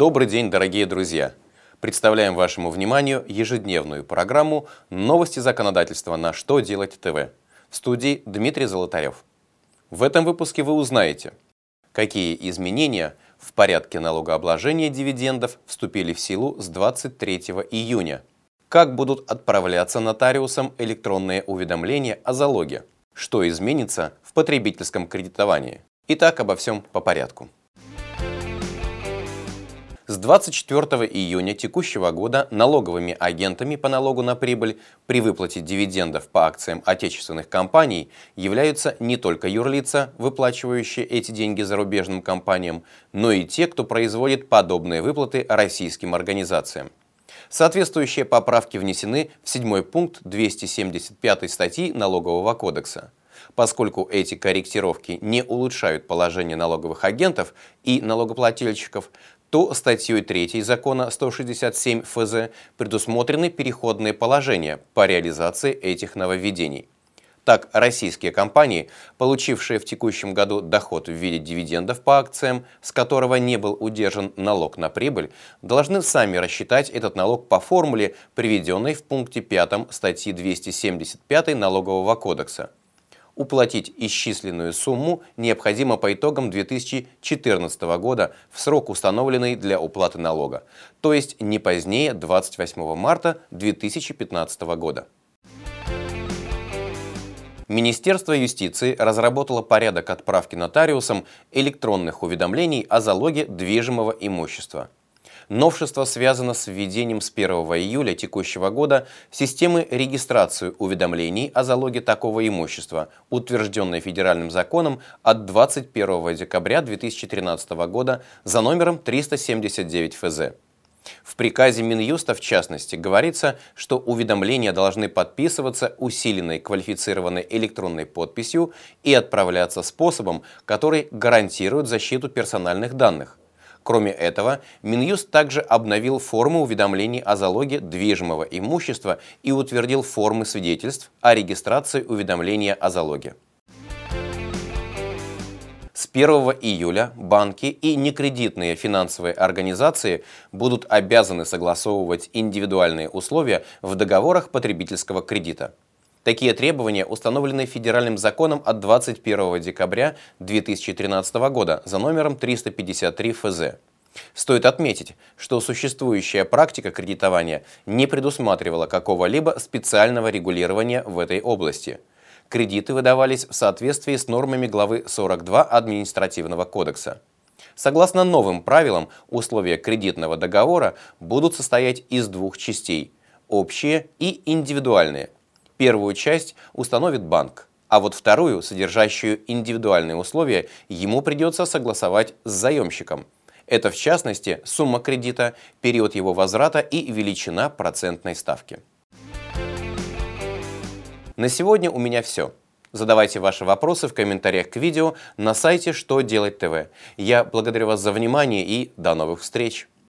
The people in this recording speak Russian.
Добрый день, дорогие друзья! Представляем вашему вниманию ежедневную программу «Новости законодательства на что делать ТВ». В студии Дмитрий Золотарев. В этом выпуске вы узнаете, какие изменения в порядке налогообложения дивидендов вступили в силу с 23 июня, как будут отправляться нотариусам электронные уведомления о залоге, что изменится в потребительском кредитовании. Итак, обо всем по порядку. С 24 июня текущего года налоговыми агентами по налогу на прибыль при выплате дивидендов по акциям отечественных компаний являются не только юрлица, выплачивающие эти деньги зарубежным компаниям, но и те, кто производит подобные выплаты российским организациям. Соответствующие поправки внесены в седьмой пункт 275 статьи Налогового кодекса. Поскольку эти корректировки не улучшают положение налоговых агентов и налогоплательщиков, то статьей 3 закона 167 ФЗ предусмотрены переходные положения по реализации этих нововведений. Так, российские компании, получившие в текущем году доход в виде дивидендов по акциям, с которого не был удержан налог на прибыль, должны сами рассчитать этот налог по формуле, приведенной в пункте 5 статьи 275 Налогового кодекса уплатить исчисленную сумму необходимо по итогам 2014 года в срок, установленный для уплаты налога, то есть не позднее 28 марта 2015 года. Министерство юстиции разработало порядок отправки нотариусам электронных уведомлений о залоге движимого имущества – Новшество связано с введением с 1 июля текущего года системы регистрации уведомлений о залоге такого имущества, утвержденной федеральным законом от 21 декабря 2013 года за номером 379 ФЗ. В приказе Минюста, в частности, говорится, что уведомления должны подписываться усиленной квалифицированной электронной подписью и отправляться способом, который гарантирует защиту персональных данных. Кроме этого, Минюст также обновил формы уведомлений о залоге движимого имущества и утвердил формы свидетельств о регистрации уведомления о залоге. С 1 июля банки и некредитные финансовые организации будут обязаны согласовывать индивидуальные условия в договорах потребительского кредита. Такие требования установлены федеральным законом от 21 декабря 2013 года за номером 353 ФЗ. Стоит отметить, что существующая практика кредитования не предусматривала какого-либо специального регулирования в этой области. Кредиты выдавались в соответствии с нормами главы 42 Административного кодекса. Согласно новым правилам, условия кредитного договора будут состоять из двух частей – общие и индивидуальные – Первую часть установит банк, а вот вторую, содержащую индивидуальные условия, ему придется согласовать с заемщиком. Это в частности сумма кредита, период его возврата и величина процентной ставки. На сегодня у меня все. Задавайте ваши вопросы в комментариях к видео на сайте «Что делать ТВ». Я благодарю вас за внимание и до новых встреч!